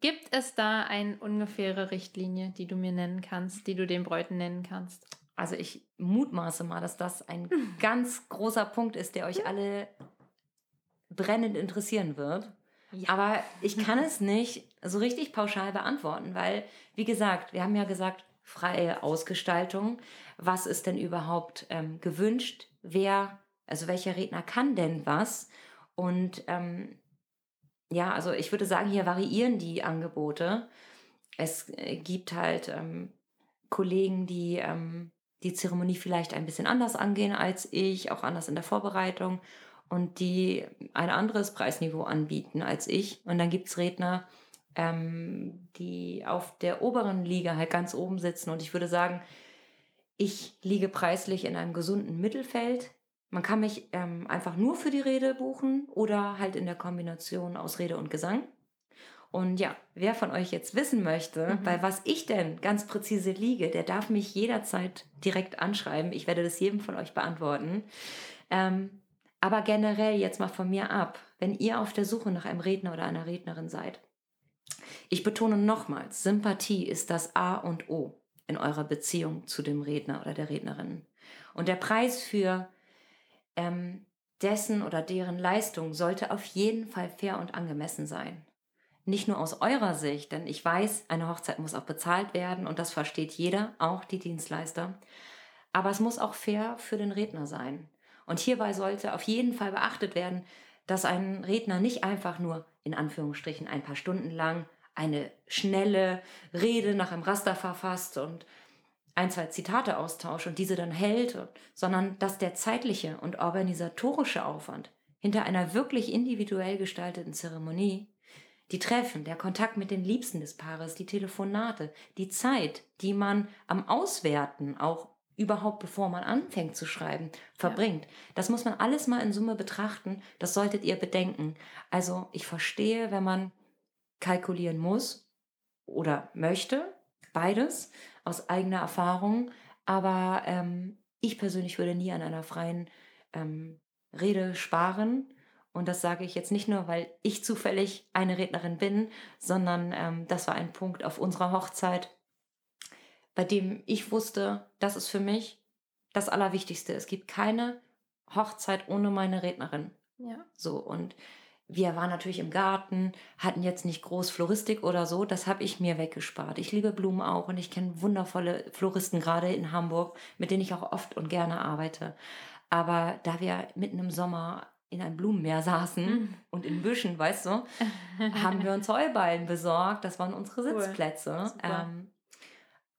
Gibt es da eine ungefähre Richtlinie, die du mir nennen kannst, die du den Bräuten nennen kannst? Also ich mutmaße mal, dass das ein ganz großer Punkt ist, der euch alle brennend interessieren wird. Ja. Aber ich kann es nicht so richtig pauschal beantworten, weil, wie gesagt, wir haben ja gesagt, freie Ausgestaltung. Was ist denn überhaupt ähm, gewünscht? Wer, also welcher Redner kann denn was? Und ähm, ja, also ich würde sagen, hier variieren die Angebote. Es äh, gibt halt ähm, Kollegen, die ähm, die Zeremonie vielleicht ein bisschen anders angehen als ich, auch anders in der Vorbereitung und die ein anderes Preisniveau anbieten als ich. Und dann gibt es Redner, ähm, die auf der oberen Liga halt ganz oben sitzen. Und ich würde sagen, ich liege preislich in einem gesunden Mittelfeld. Man kann mich ähm, einfach nur für die Rede buchen oder halt in der Kombination aus Rede und Gesang. Und ja, wer von euch jetzt wissen möchte, mhm. bei was ich denn ganz präzise liege, der darf mich jederzeit direkt anschreiben. Ich werde das jedem von euch beantworten. Ähm, aber generell jetzt mal von mir ab, wenn ihr auf der Suche nach einem Redner oder einer Rednerin seid. Ich betone nochmals, Sympathie ist das A und O in eurer Beziehung zu dem Redner oder der Rednerin. Und der Preis für ähm, dessen oder deren Leistung sollte auf jeden Fall fair und angemessen sein nicht nur aus eurer Sicht, denn ich weiß, eine Hochzeit muss auch bezahlt werden und das versteht jeder, auch die Dienstleister. Aber es muss auch fair für den Redner sein. Und hierbei sollte auf jeden Fall beachtet werden, dass ein Redner nicht einfach nur in Anführungsstrichen ein paar Stunden lang eine schnelle Rede nach einem Raster verfasst und ein, zwei Zitate austauscht und diese dann hält, sondern dass der zeitliche und organisatorische Aufwand hinter einer wirklich individuell gestalteten Zeremonie die Treffen, der Kontakt mit den Liebsten des Paares, die Telefonate, die Zeit, die man am Auswerten auch überhaupt bevor man anfängt zu schreiben, verbringt. Ja. Das muss man alles mal in Summe betrachten. Das solltet ihr bedenken. Also ich verstehe, wenn man kalkulieren muss oder möchte, beides aus eigener Erfahrung. Aber ähm, ich persönlich würde nie an einer freien ähm, Rede sparen. Und das sage ich jetzt nicht nur, weil ich zufällig eine Rednerin bin, sondern ähm, das war ein Punkt auf unserer Hochzeit, bei dem ich wusste, das ist für mich das Allerwichtigste. Es gibt keine Hochzeit ohne meine Rednerin. Ja. So und wir waren natürlich im Garten, hatten jetzt nicht groß Floristik oder so, das habe ich mir weggespart. Ich liebe Blumen auch und ich kenne wundervolle Floristen gerade in Hamburg, mit denen ich auch oft und gerne arbeite. Aber da wir mitten im Sommer in einem Blumenmeer saßen mhm. und in Büschen, weißt du, haben wir uns Heuballen besorgt. Das waren unsere Sitzplätze. Ähm,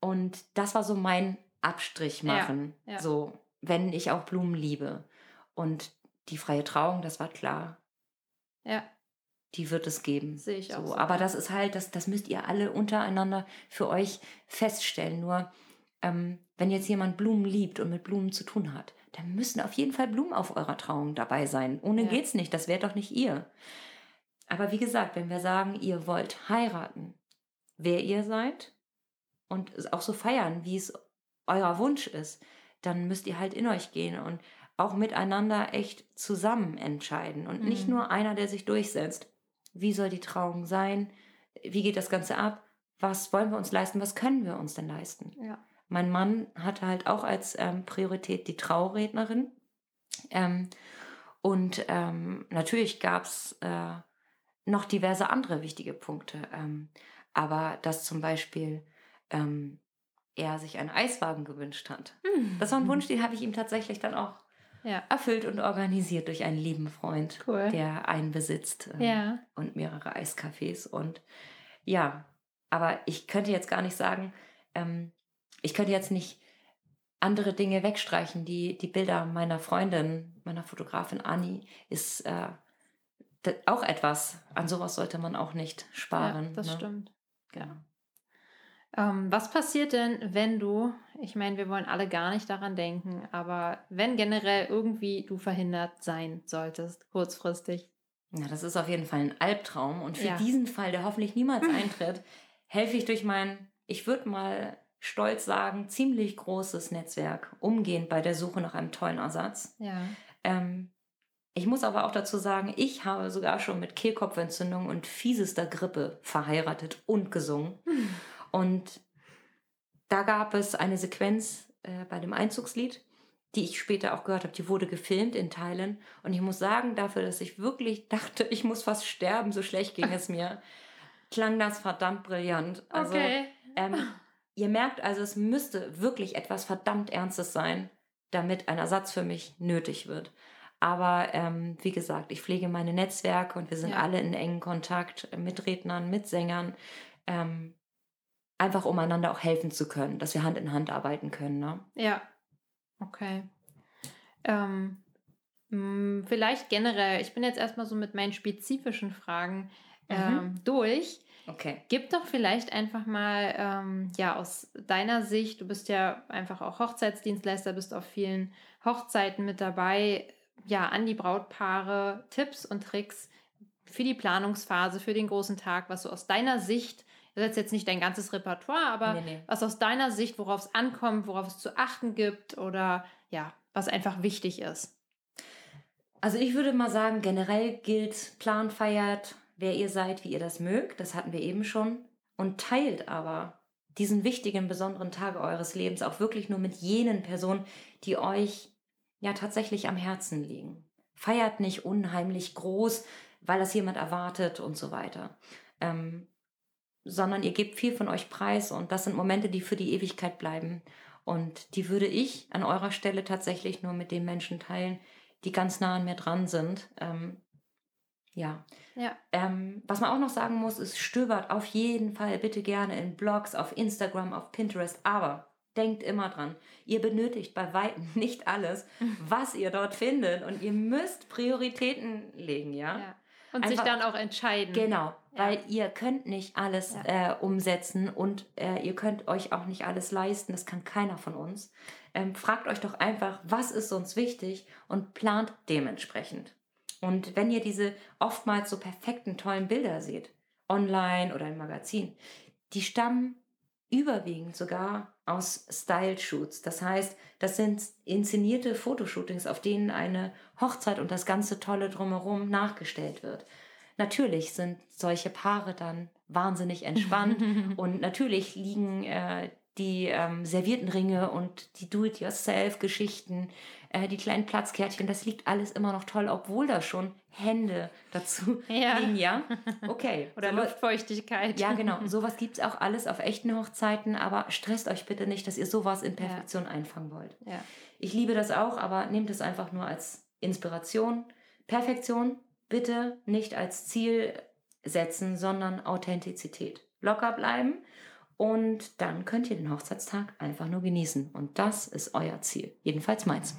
und das war so mein Abstrich machen. Ja, ja. So, wenn ich auch Blumen liebe. Und die freie Trauung, das war klar. Ja. Die wird es geben. Sehe ich so. auch. So. Aber das ist halt, das, das müsst ihr alle untereinander für euch feststellen. Nur, ähm, wenn jetzt jemand Blumen liebt und mit Blumen zu tun hat, dann müssen auf jeden Fall Blumen auf eurer Trauung dabei sein. Ohne ja. geht's nicht. Das wäre doch nicht ihr. Aber wie gesagt, wenn wir sagen, ihr wollt heiraten, wer ihr seid und es auch so feiern, wie es euer Wunsch ist, dann müsst ihr halt in euch gehen und auch miteinander echt zusammen entscheiden und mhm. nicht nur einer, der sich durchsetzt. Wie soll die Trauung sein? Wie geht das Ganze ab? Was wollen wir uns leisten? Was können wir uns denn leisten? Ja. Mein Mann hatte halt auch als ähm, Priorität die Traurednerin. Ähm, und ähm, natürlich gab es äh, noch diverse andere wichtige Punkte. Ähm, aber dass zum Beispiel ähm, er sich einen Eiswagen gewünscht hat. Mhm. Das war ein Wunsch, den habe ich ihm tatsächlich dann auch ja. erfüllt und organisiert durch einen lieben Freund, cool. der einen besitzt ähm, ja. und mehrere Eiscafés. Und ja, aber ich könnte jetzt gar nicht sagen, ähm, ich könnte jetzt nicht andere Dinge wegstreichen. Die, die Bilder meiner Freundin, meiner Fotografin Anni, ist äh, auch etwas. An sowas sollte man auch nicht sparen. Ja, das ne? stimmt. Genau. Ähm, was passiert denn, wenn du, ich meine, wir wollen alle gar nicht daran denken, aber wenn generell irgendwie du verhindert sein solltest, kurzfristig? Ja, das ist auf jeden Fall ein Albtraum. Und für ja. diesen Fall, der hoffentlich niemals eintritt, helfe ich durch mein, ich würde mal stolz sagen, ziemlich großes Netzwerk umgehend bei der Suche nach einem tollen Ersatz. Ja. Ähm, ich muss aber auch dazu sagen, ich habe sogar schon mit Kehlkopfentzündung und fiesester Grippe verheiratet und gesungen. Hm. Und da gab es eine Sequenz äh, bei dem Einzugslied, die ich später auch gehört habe. Die wurde gefilmt in Teilen. Und ich muss sagen, dafür, dass ich wirklich dachte, ich muss fast sterben, so schlecht ging es mir, klang das verdammt brillant. Also, okay. ähm, ihr merkt also, es müsste wirklich etwas verdammt Ernstes sein, damit ein Ersatz für mich nötig wird. Aber ähm, wie gesagt, ich pflege meine Netzwerke und wir sind ja. alle in engen Kontakt mit Rednern, mit Sängern. Ähm, einfach um einander auch helfen zu können, dass wir Hand in Hand arbeiten können. Ne? Ja, okay. Ähm, hm, vielleicht generell, ich bin jetzt erstmal so mit meinen spezifischen Fragen mhm. ähm, durch. Okay. Gib doch vielleicht einfach mal, ähm, ja, aus deiner Sicht, du bist ja einfach auch Hochzeitsdienstleister, bist auf vielen Hochzeiten mit dabei, ja, an die Brautpaare Tipps und Tricks für die Planungsphase, für den großen Tag, was so aus deiner Sicht das ist jetzt nicht dein ganzes Repertoire, aber nee, nee. was aus deiner Sicht, worauf es ankommt, worauf es zu achten gibt oder ja, was einfach wichtig ist. Also ich würde mal sagen, generell gilt, Plan feiert, wer ihr seid, wie ihr das mögt, das hatten wir eben schon, und teilt aber diesen wichtigen, besonderen Tage eures Lebens auch wirklich nur mit jenen Personen, die euch ja tatsächlich am Herzen liegen. Feiert nicht unheimlich groß, weil das jemand erwartet und so weiter. Ähm, sondern ihr gebt viel von euch preis und das sind Momente, die für die Ewigkeit bleiben. Und die würde ich an eurer Stelle tatsächlich nur mit den Menschen teilen, die ganz nah an mir dran sind. Ähm, ja. ja. Ähm, was man auch noch sagen muss, ist, stöbert auf jeden Fall bitte gerne in Blogs, auf Instagram, auf Pinterest, aber denkt immer dran, ihr benötigt bei weitem nicht alles, was ihr dort findet und ihr müsst Prioritäten legen, ja. ja. Und Einfach, sich dann auch entscheiden. Genau, weil ihr könnt nicht alles ja. äh, umsetzen und äh, ihr könnt euch auch nicht alles leisten. Das kann keiner von uns. Ähm, fragt euch doch einfach, was ist uns wichtig und plant dementsprechend. Und wenn ihr diese oftmals so perfekten, tollen Bilder seht, online oder im Magazin, die stammen überwiegend sogar aus Style-Shoots. Das heißt, das sind inszenierte Fotoshootings, auf denen eine Hochzeit und das ganze Tolle drumherum nachgestellt wird. Natürlich sind solche Paare dann wahnsinnig entspannt und natürlich liegen äh, die ähm, servierten Ringe und die Do-it-yourself-Geschichten, äh, die kleinen Platzkärtchen, das liegt alles immer noch toll, obwohl da schon Hände dazu ja. liegen, ja? Okay. Oder so, Luftfeuchtigkeit. Ja, genau. Sowas gibt es auch alles auf echten Hochzeiten, aber stresst euch bitte nicht, dass ihr sowas in Perfektion ja. einfangen wollt. Ja. Ich liebe das auch, aber nehmt es einfach nur als Inspiration. Perfektion bitte nicht als Ziel setzen, sondern Authentizität. Locker bleiben und dann könnt ihr den Hochzeitstag einfach nur genießen. Und das ist euer Ziel. Jedenfalls meins.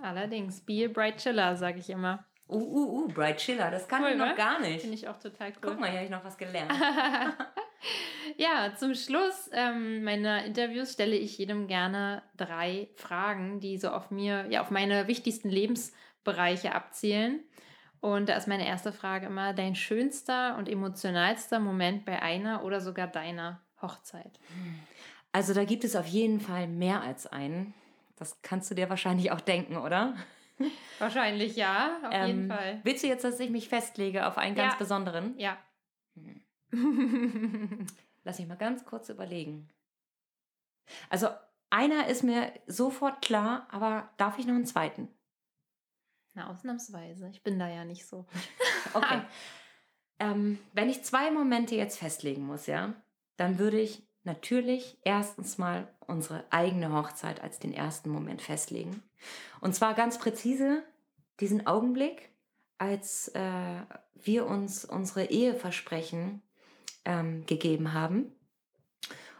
Allerdings, be a bright chiller, sage ich immer. Uh, uh, uh, bright chiller, das kann cool, ich noch ne? gar nicht. Finde ich auch total cool. Guck mal, hier habe ich noch was gelernt. ja, zum Schluss ähm, meiner Interviews stelle ich jedem gerne drei Fragen, die so auf mir, ja, auf meine wichtigsten Lebensbereiche abzielen. Und da ist meine erste Frage immer dein schönster und emotionalster Moment bei einer oder sogar deiner Hochzeit? Also da gibt es auf jeden Fall mehr als einen. Das kannst du dir wahrscheinlich auch denken, oder? Wahrscheinlich ja, auf ähm, jeden Fall. Willst du jetzt, dass ich mich festlege auf einen ganz besonderen? Ja. Hm. Lass mich mal ganz kurz überlegen. Also einer ist mir sofort klar, aber darf ich noch einen zweiten? Na, ausnahmsweise. Ich bin da ja nicht so. okay. ähm, wenn ich zwei Momente jetzt festlegen muss, ja, dann würde ich natürlich erstens mal unsere eigene Hochzeit als den ersten Moment festlegen. Und zwar ganz präzise diesen Augenblick, als äh, wir uns unsere Eheversprechen ähm, gegeben haben.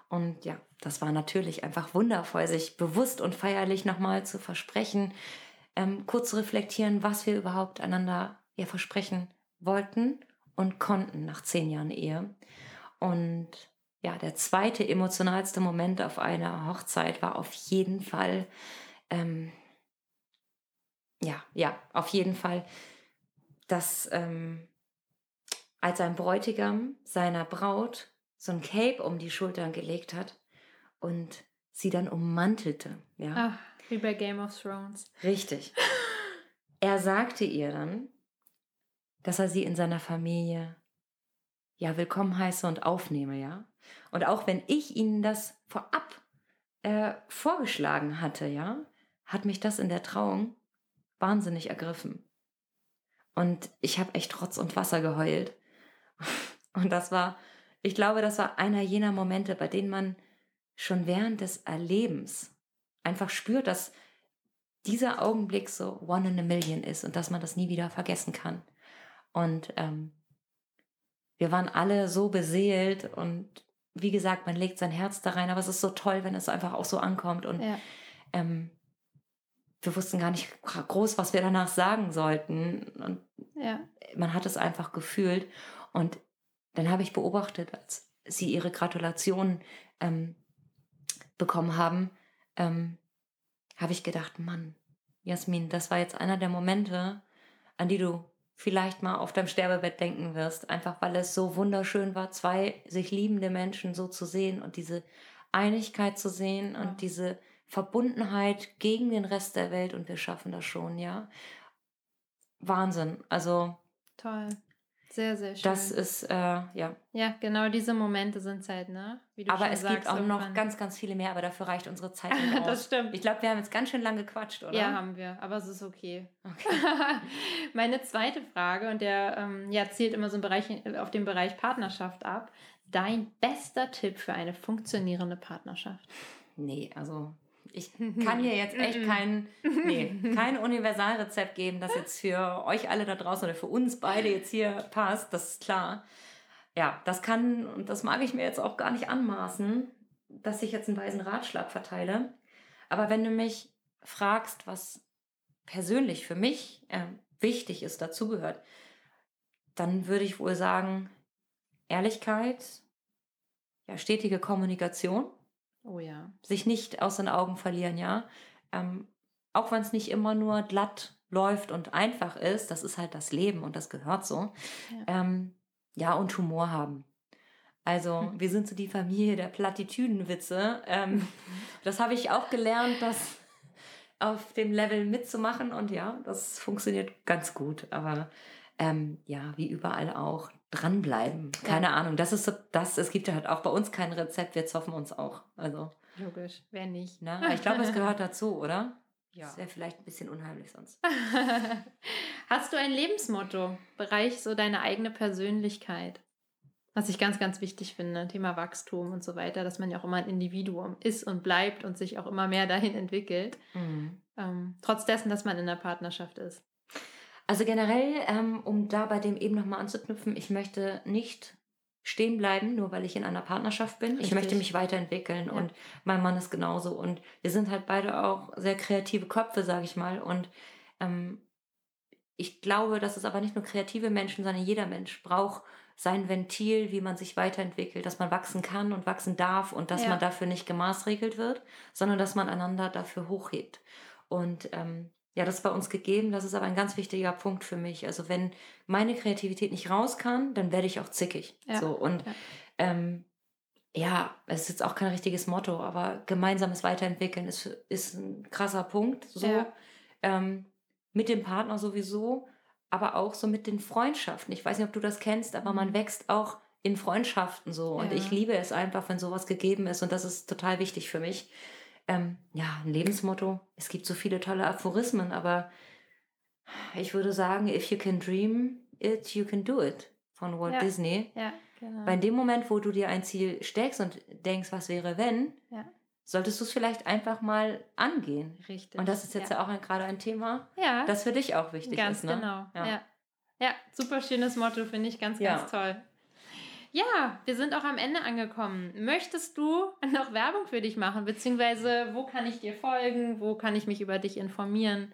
Und ja, das war natürlich einfach wundervoll, sich bewusst und feierlich nochmal zu versprechen, ähm, kurz zu reflektieren, was wir überhaupt einander ja versprechen wollten und konnten nach zehn Jahren Ehe. Und ja, der zweite emotionalste Moment auf einer Hochzeit war auf jeden Fall, ähm, ja, ja, auf jeden Fall, dass ähm, als ein Bräutigam seiner Braut so ein Cape um die Schultern gelegt hat und sie dann ummantelte, ja. Ach, wie bei Game of Thrones. Richtig. Er sagte ihr dann, dass er sie in seiner Familie ja willkommen heiße und aufnehme, ja. Und auch wenn ich ihnen das vorab äh, vorgeschlagen hatte, ja, hat mich das in der Trauung wahnsinnig ergriffen. Und ich habe echt Trotz und Wasser geheult. Und das war, ich glaube, das war einer jener Momente, bei denen man schon während des Erlebens einfach spürt, dass dieser Augenblick so one in a million ist und dass man das nie wieder vergessen kann. Und ähm, wir waren alle so beseelt und wie gesagt, man legt sein Herz da rein, aber es ist so toll, wenn es einfach auch so ankommt. Und ja. ähm, wir wussten gar nicht groß, was wir danach sagen sollten. Und ja. man hat es einfach gefühlt. Und dann habe ich beobachtet, als sie ihre Gratulation ähm, bekommen haben, ähm, habe ich gedacht, Mann, Jasmin, das war jetzt einer der Momente, an die du vielleicht mal auf deinem Sterbebett denken wirst, einfach weil es so wunderschön war, zwei sich liebende Menschen so zu sehen und diese Einigkeit zu sehen und ja. diese Verbundenheit gegen den Rest der Welt und wir schaffen das schon, ja. Wahnsinn. Also toll. Sehr, sehr schön. Das ist, äh, ja. Ja, genau diese Momente sind es halt, ne? aber es sagst, gibt auch irgendwann. noch ganz, ganz viele mehr, aber dafür reicht unsere Zeit nicht aus. das stimmt. Ich glaube, wir haben jetzt ganz schön lange gequatscht, oder? Ja, haben wir, aber es ist okay. okay. Meine zweite Frage, und der ähm, ja, zielt immer so einen Bereich, auf den Bereich Partnerschaft ab. Dein bester Tipp für eine funktionierende Partnerschaft? Nee, also ich kann hier jetzt echt kein, nee, kein Universalrezept geben, das jetzt für euch alle da draußen oder für uns beide jetzt hier passt, das ist klar. Ja, das kann, und das mag ich mir jetzt auch gar nicht anmaßen, dass ich jetzt einen weisen Ratschlag verteile. Aber wenn du mich fragst, was persönlich für mich äh, wichtig ist, dazugehört, dann würde ich wohl sagen, Ehrlichkeit, ja, stetige Kommunikation Oh ja. Sich nicht aus den Augen verlieren, ja. Ähm, auch wenn es nicht immer nur glatt läuft und einfach ist, das ist halt das Leben und das gehört so. Ja, ähm, ja und Humor haben. Also Hm. wir sind so die Familie der Plattitüdenwitze. Ähm, das habe ich auch gelernt, das auf dem Level mitzumachen. Und ja, das funktioniert ganz gut. Aber ähm, ja, wie überall auch, dranbleiben. Keine Ahnung. Das ist so, das, es gibt ja halt auch bei uns kein Rezept, wir zoffen uns auch. Also, Logisch, wer nicht. ne? Aber ich glaube, es gehört dazu, oder? Ja. Das wäre vielleicht ein bisschen unheimlich sonst. Hast du ein Lebensmotto? Bereich so deine eigene Persönlichkeit. Was ich ganz, ganz wichtig finde, Thema Wachstum und so weiter, dass man ja auch immer ein Individuum ist und bleibt und sich auch immer mehr dahin entwickelt. Mhm. Ähm, trotz dessen, dass man in der Partnerschaft ist. Also generell, ähm, um da bei dem eben nochmal anzuknüpfen, ich möchte nicht stehen bleiben, nur weil ich in einer Partnerschaft bin. Ich Richtig. möchte mich weiterentwickeln Ja. und mein Mann ist genauso. Und wir sind halt beide auch sehr kreative Köpfe, sage ich mal. Und ähm, ich glaube, dass es aber nicht nur kreative Menschen, sondern jeder Mensch braucht sein Ventil, wie man sich weiterentwickelt, dass man wachsen kann und wachsen darf und dass Ja. man dafür nicht gemaßregelt wird, sondern dass man einander dafür hochhebt. Und ähm, ja, das ist bei uns gegeben. Das ist aber ein ganz wichtiger Punkt für mich. Also wenn meine Kreativität nicht raus kann, dann werde ich auch zickig. Ja, So und ja. ähm, ja, es ist jetzt auch kein richtiges Motto, aber gemeinsames Weiterentwickeln ist, ist ein krasser Punkt. So Ja. ähm, mit dem Partner sowieso, aber auch so mit den Freundschaften. Ich weiß nicht, ob du das kennst, aber man Mhm. wächst auch in Freundschaften so. Und ich liebe es einfach, wenn sowas gegeben ist. Und das ist total wichtig für mich. Ähm, ja, ein Lebensmotto. Es gibt so viele tolle Aphorismen, aber ich würde sagen, if you can dream it, you can do it von Walt Ja. Disney. Ja, genau. Bei dem Moment, wo du dir ein Ziel steckst und denkst, was wäre wenn, Ja. solltest du es vielleicht einfach mal angehen. Richtig. Und das ist jetzt ja, auch ein, gerade ein Thema, ja. das für dich auch wichtig ganz ist. Ne? genau. Ja. Ja. super schönes Motto, finde ich ganz, ganz toll. Ja, wir sind auch am Ende angekommen. Möchtest du noch Werbung für dich machen? Beziehungsweise, wo kann ich dir folgen? Wo kann ich mich über dich informieren?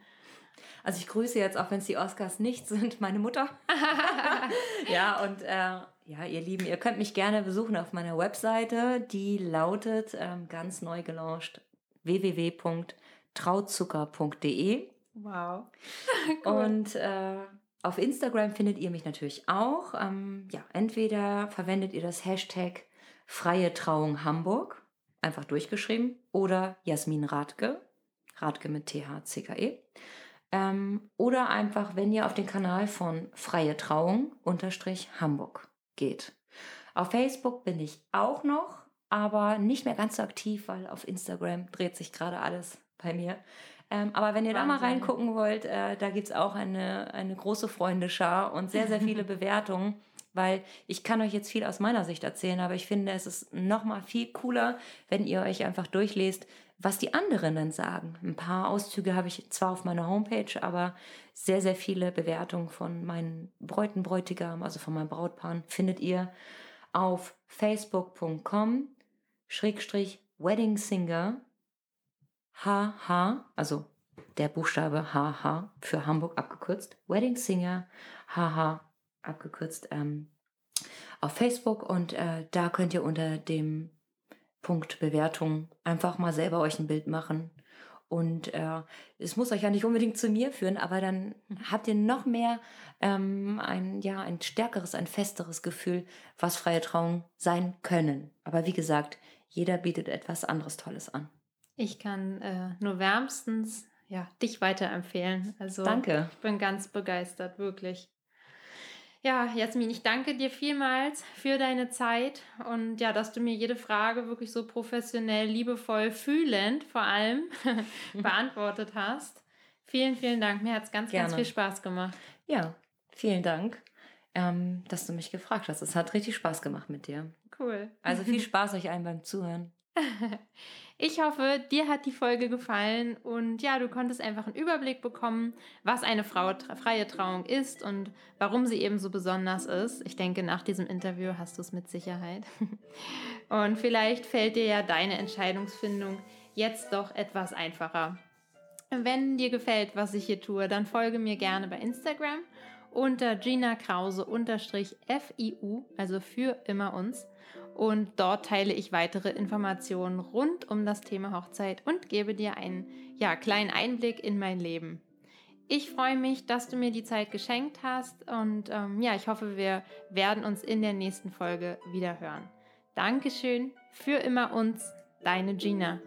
Also ich grüße jetzt, auch wenn es die Oscars nicht sind, meine Mutter. ja, und äh, ja, ihr Lieben, ihr könnt mich gerne besuchen auf meiner Webseite. Die lautet ähm, ganz neu gelauncht www.trauzucker.de. wow. Und äh, auf Instagram findet ihr mich natürlich auch. Ähm, ja, entweder verwendet ihr das Hashtag Freie Trauung Hamburg, einfach durchgeschrieben, oder Jasmin Radke, Radke mit THCKE. Ähm, oder einfach, wenn ihr auf den Kanal von Freie Trauung unterstrich Hamburg geht. Auf Facebook bin ich auch noch, aber nicht mehr ganz so aktiv, weil auf Instagram dreht sich gerade alles bei mir. Ähm, aber wenn ihr da mal Wahnsinn. reingucken wollt, äh, da gibt es auch eine, eine große Freundeschar und sehr, sehr viele Bewertungen, weil ich kann euch jetzt viel aus meiner Sicht erzählen, aber ich finde, es ist noch mal viel cooler, wenn ihr euch einfach durchlest, was die anderen dann sagen. Ein paar Auszüge habe ich zwar auf meiner Homepage, aber sehr, sehr viele Bewertungen von meinen Bräuten, Bräutigam, also von meinem Brautpaar, findet ihr auf facebook.com Schrägstrich Wedding Singer HH, also der Buchstabe HH für Hamburg abgekürzt, Wedding Singer HH abgekürzt ähm, auf Facebook und äh, da könnt ihr unter dem Punkt Bewertung einfach mal selber euch ein Bild machen. Und äh, es muss euch ja nicht unbedingt zu mir führen, aber dann habt ihr noch mehr ähm, ein, ja, ein stärkeres, ein festeres Gefühl, was freie Trauung sein können. Aber wie gesagt, jeder bietet etwas anderes Tolles an. Ich kann äh, nur wärmstens ja, dich weiterempfehlen. Also Danke. ich bin ganz begeistert, wirklich. Ja, Jasmin, ich danke dir vielmals für deine Zeit und ja, dass du mir jede Frage wirklich so professionell, liebevoll, fühlend vor allem beantwortet hast. Vielen, vielen Dank. Mir hat es ganz, ganz Gerne. viel Spaß gemacht. Ja, vielen Dank, ähm, dass du mich gefragt hast. Es hat richtig Spaß gemacht mit dir. Cool. Also viel Spaß euch allen beim Zuhören. Ich hoffe, dir hat die Folge gefallen und ja, du konntest einfach einen Überblick bekommen, was eine Frau, freie Trauung ist und warum sie eben so besonders ist. Ich denke, nach diesem Interview hast du es mit Sicherheit. Und vielleicht fällt dir ja deine Entscheidungsfindung jetzt doch etwas einfacher. Wenn dir gefällt, was ich hier tue, dann folge mir gerne bei Instagram unter Gina Krause FIU, also für immer uns. Und dort teile ich weitere Informationen rund um das Thema Hochzeit und gebe dir einen ja, kleinen Einblick in mein Leben. Ich freue mich, dass du mir die Zeit geschenkt hast und ähm, ja, ich hoffe, wir werden uns in der nächsten Folge wieder hören. Dankeschön, für immer uns, deine Gina.